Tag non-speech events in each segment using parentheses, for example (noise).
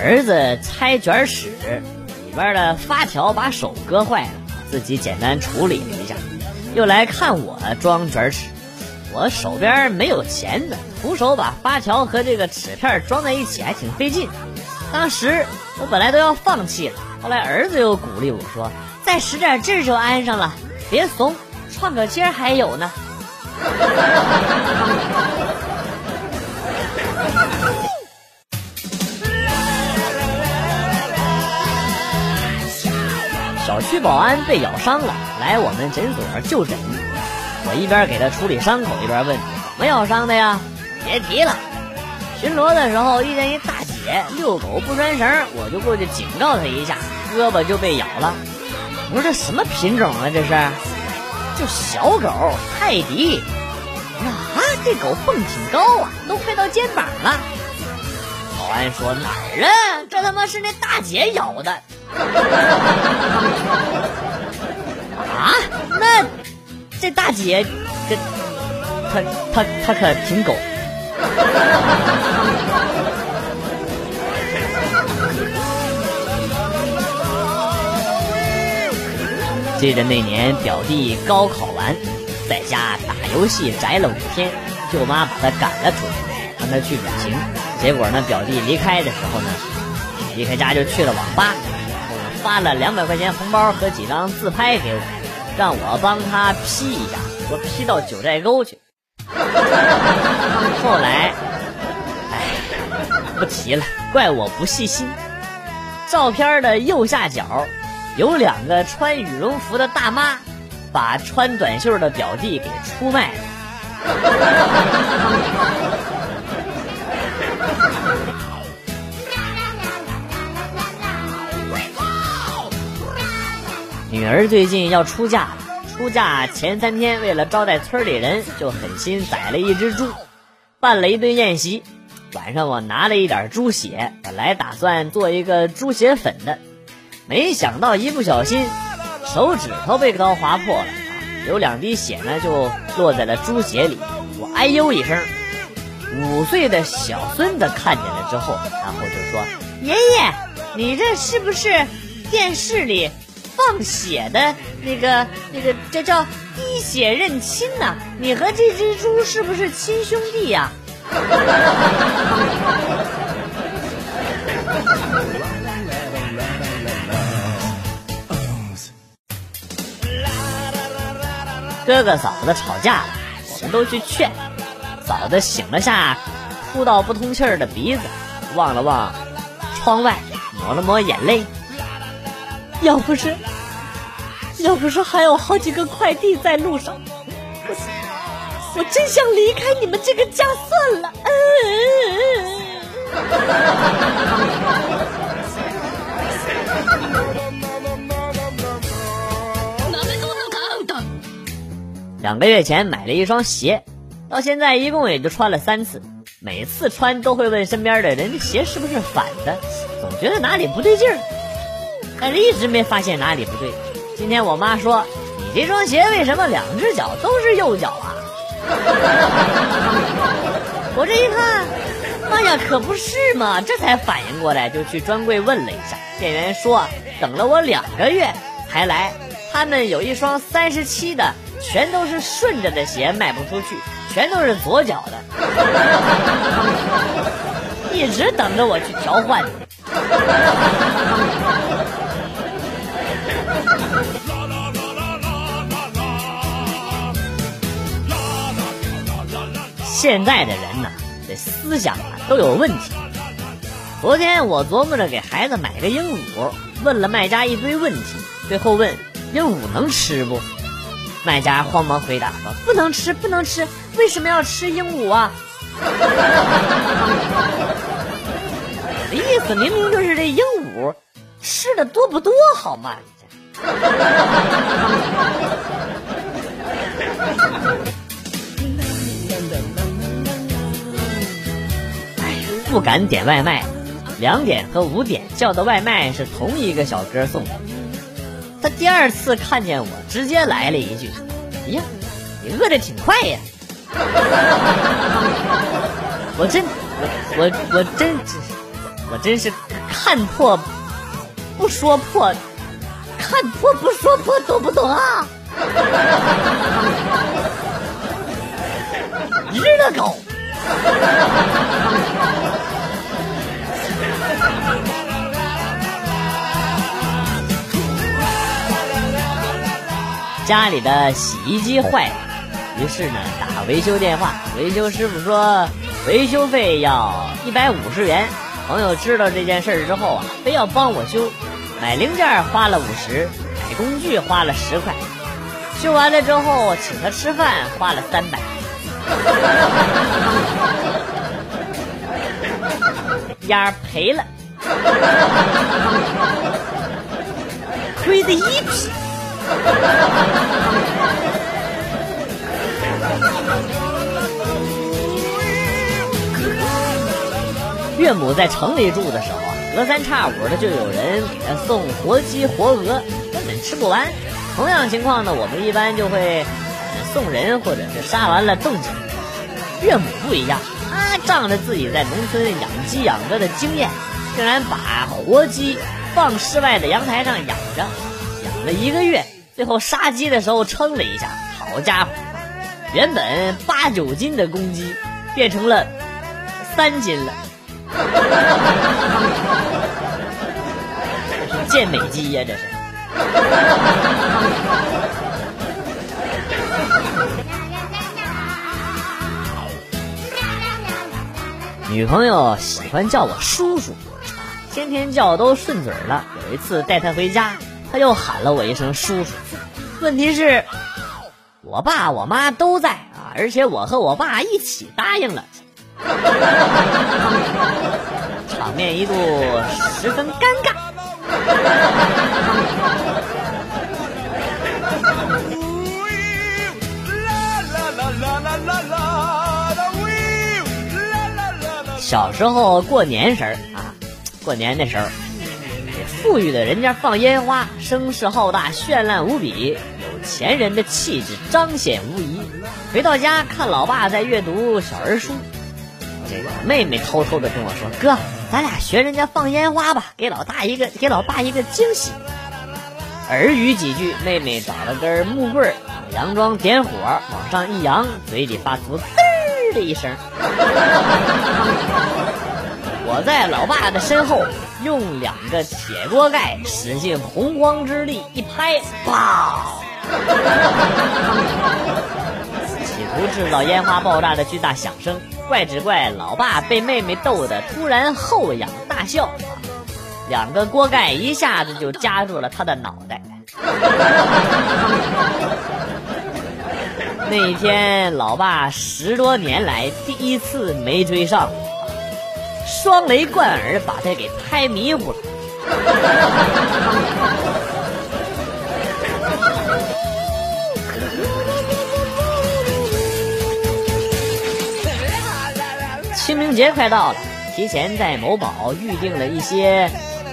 儿子拆卷尺，里边的发条把手割坏了，自己简单处理了一下，又来看我装卷尺。我手边没有钳子，徒手把发条和这个尺片装在一起还挺费劲。当时我本来都要放弃了，后来儿子又鼓励我说：“再使点劲就安上了，别怂，创可贴还有呢。”区保安被咬伤了，来我们诊所就诊。我一边给他处理伤口，一边问：“怎么咬伤的呀？”别提了。巡逻的时候遇见一大姐遛狗不拴绳，我就过去警告她一下，胳膊就被咬了。我说这什么品种啊？这是？就小狗泰迪。啊，这狗蹦挺高啊，都快到肩膀了。保安说哪儿啊？这他妈是那大姐咬的。(laughs) 啊？那这大姐，这她她她可挺狗。(laughs) 记得那年表弟高考完，在家打游戏宅了五天，舅妈把他赶了出去，让他去旅行。结果呢，表弟离开的时候呢，离开家就去了网吧，发了两百块钱红包和几张自拍给我，让我帮他 P 一下，说 P 到九寨沟去。后来，哎，不提了，怪我不细心。照片的右下角有两个穿羽绒服的大妈，把穿短袖的表弟给出卖了。女儿最近要出嫁了。出嫁前三天，为了招待村里人，就狠心宰了一只猪，办了一顿宴席。晚上我拿了一点猪血，本来打算做一个猪血粉的，没想到一不小心手指头被刀划破了，有两滴血呢就落在了猪血里。我哎呦一声，五岁的小孙子看见了之后，然后就说：“爷爷，你这是不是电视里？”放血的那个那个，这叫滴血认亲呐！你和这只猪是不是亲兄弟呀？哥哥嫂子吵架了，我们都去劝。嫂子醒了下，哭到不通气儿的鼻子，望了望窗外，抹了抹眼泪。要不是，要不是还有好几个快递在路上，我真想离开你们这个家算了。嗯 (laughs) 两个月前买了一双鞋，到现在一共也就穿了三次，每次穿都会问身边的人：这鞋是不是反的？总觉得哪里不对劲儿。但是一直没发现哪里不对。今天我妈说：“你这双鞋为什么两只脚都是右脚啊？”我这一看，哎呀，可不是嘛！这才反应过来，就去专柜问了一下，店员说等了我两个月才来。他们有一双三十七的，全都是顺着的鞋，卖不出去，全都是左脚的，(laughs) 一直等着我去调换。现在的人呢，这思想啊都有问题。昨天我琢磨着给孩子买个鹦鹉，问了卖家一堆问题，最后问鹦鹉能吃不？卖家慌忙回答说不能吃，不能吃。为什么要吃鹦鹉啊？我的意思明明就是这鹦鹉吃的多不多好吗？不敢点外卖，两点和五点叫的外卖是同一个小哥送的。他第二次看见我，直接来了一句：“呀，你饿的挺快呀！” (laughs) 我真我我我真我真是看破不说破，看破不说破，懂不懂啊？(laughs) 日了狗！家里的洗衣机坏了，于是呢打维修电话，维修师傅说维修费要一百五十元。朋友知道这件事之后啊，非要帮我修，买零件花了五十，买工具花了十块，修完了之后请他吃饭花了三百，(laughs) 丫赔了，(laughs) 亏的一批。(laughs) 岳母在城里住的时候，隔三差五的就有人给她送活鸡活鹅，根本吃不完。同样情况呢，我们一般就会送人或者是杀完了冻起来。岳母不一样，她仗着自己在农村养鸡养鹅的经验，竟然把活鸡放室外的阳台上养着，养了一个月。最后杀鸡的时候称了一下，好家伙，原本八九斤的公鸡变成了三斤了，是 (laughs) 健美鸡呀，这是。女朋友喜欢叫我叔叔，天天叫都顺嘴了。有一次带她回家。她又喊了我一声叔叔，问题是，我爸我妈都在啊，而且我和我爸一起答应了，场面一度十分尴尬。小时候过年时儿啊，过年的时候。富裕的人家放烟花，声势浩大，绚烂无比，前人的气质彰显无疑。回到家看老爸在阅读小人书，这个妹妹偷偷的跟我说：“哥，咱俩学人家放烟花吧，给老大一个，给老爸一个惊喜。”耳语几句，妹妹找了根木棍，佯装点火，往上一扬，嘴里发出“嘚”的一声。(laughs) 我在老爸的身后。用两个铁锅盖使尽洪荒之力一拍，爆！企图制造烟花爆炸的巨大响声。怪只怪老爸被妹妹逗得突然后仰大笑，两个锅盖一下子就夹住了他的脑袋。(laughs) 那天，老爸十多年来第一次没追上。双雷贯耳，把他给拍迷糊了。清明节快到了，提前在某宝预定了一些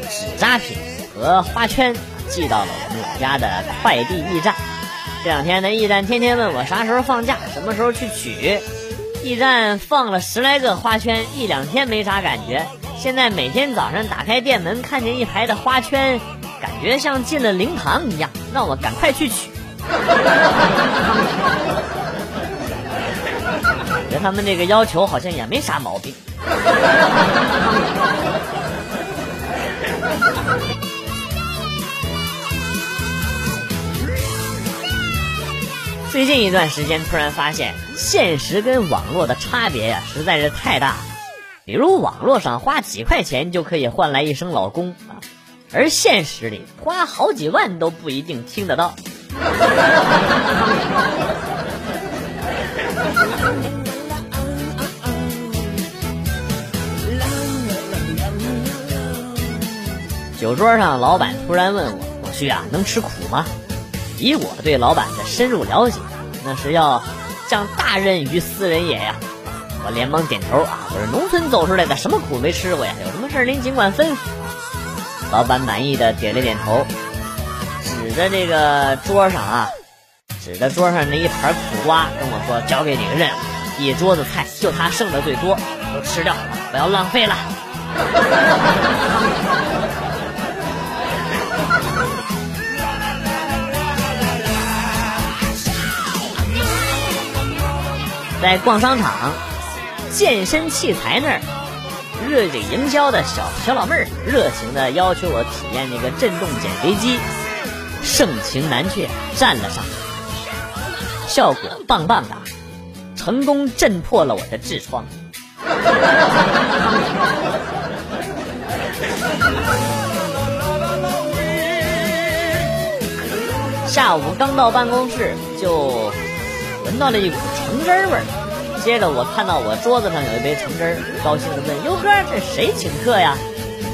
纸扎品和花圈，寄到了我们老家的快递驿站。这两天呢，驿站天天问我啥时候放假，什么时候去取。驿站放了十来个花圈，一两天没啥感觉。现在每天早上打开店门，看见一排的花圈，感觉像进了灵堂一样，让我赶快去取。觉得他们这个要求好像也没啥毛病。最近一段时间，突然发现现实跟网络的差别呀，实在是太大了。比如网络上花几块钱就可以换来一声老公啊，而现实里花好几万都不一定听得到。酒桌上，老板突然问我：“老徐啊，能吃苦吗？”以我对老板的深入了解，那是要降大任于斯人也呀！我连忙点头啊，我是农村走出来的，什么苦没吃过呀？有什么事您尽管吩咐。老板满意的点了点头，指着这个桌上啊，指着桌上那一盘苦瓜，跟我说：“交给你个任务，一桌子菜就他剩的最多，都吃掉，不要浪费了。在逛商场、健身器材那儿，热这营销的小小老妹儿热情的要求我体验那个震动减肥机，盛情难却，站了上去，效果棒棒的，成功震破了我的痔疮。(laughs) 下午刚到办公室，就闻到了一股橙汁味儿。接着我看到我桌子上有一杯橙汁儿，高兴的问：“优哥，这谁请客呀？”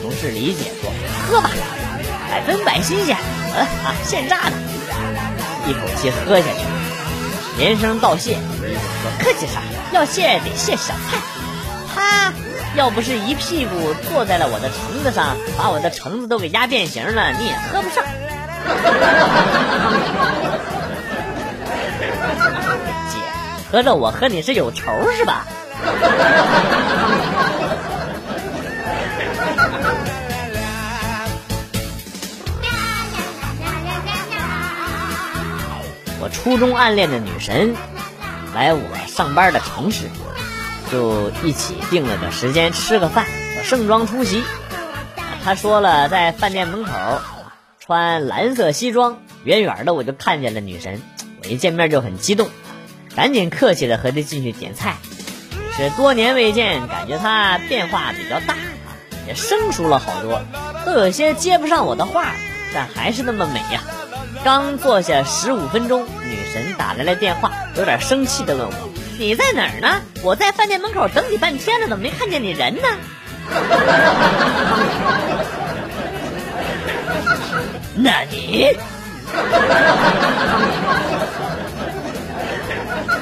同事李姐说：“喝吧，百分百新鲜，嗯啊，现榨的。”一口气喝下去，连声道谢。李姐说：“客气啥？要谢得谢小蔡。他要不是一屁股坐在了我的橙子上，把我的橙子都给压变形了，你也喝不上。”合着我和你是有仇是吧？我初中暗恋的女神来我上班的城市，就一起定了个时间吃个饭。我盛装出席，她说了在饭店门口。穿蓝色西装，远远的我就看见了女神，我一见面就很激动，赶紧客气的和他进去点菜。是多年未见，感觉他变化比较大，也生疏了好多，都有些接不上我的话，但还是那么美呀。刚坐下十五分钟，女神打来了电话，有点生气的问我：“你在哪儿呢？我在饭店门口等你半天了，怎么没看见你人呢？” (laughs) 那你？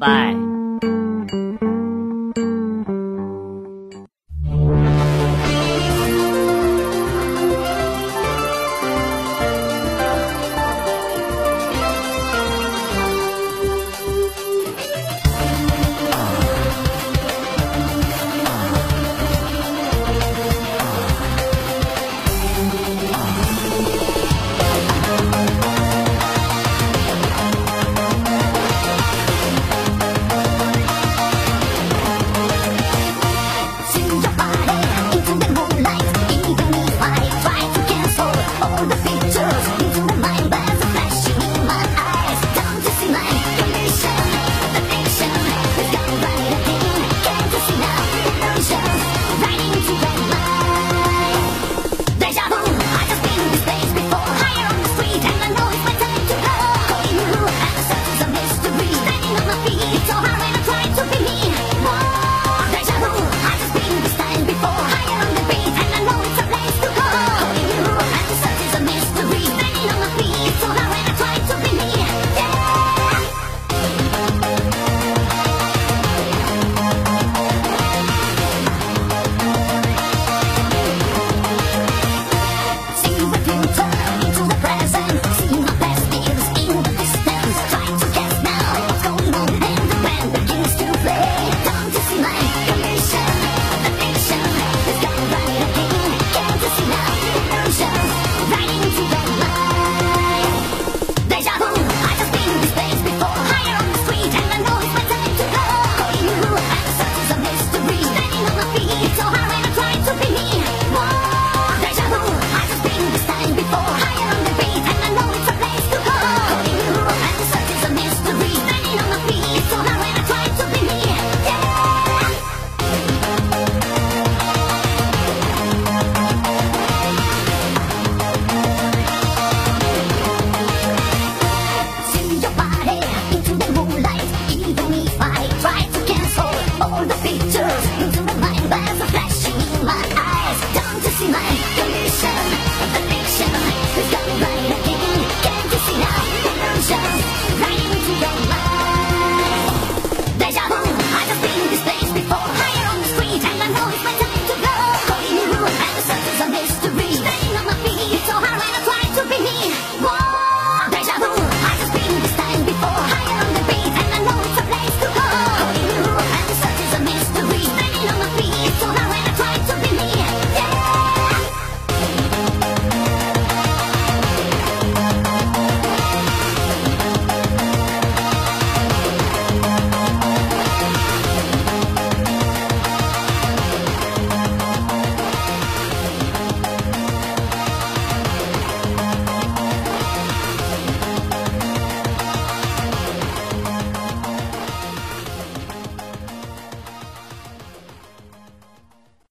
拜。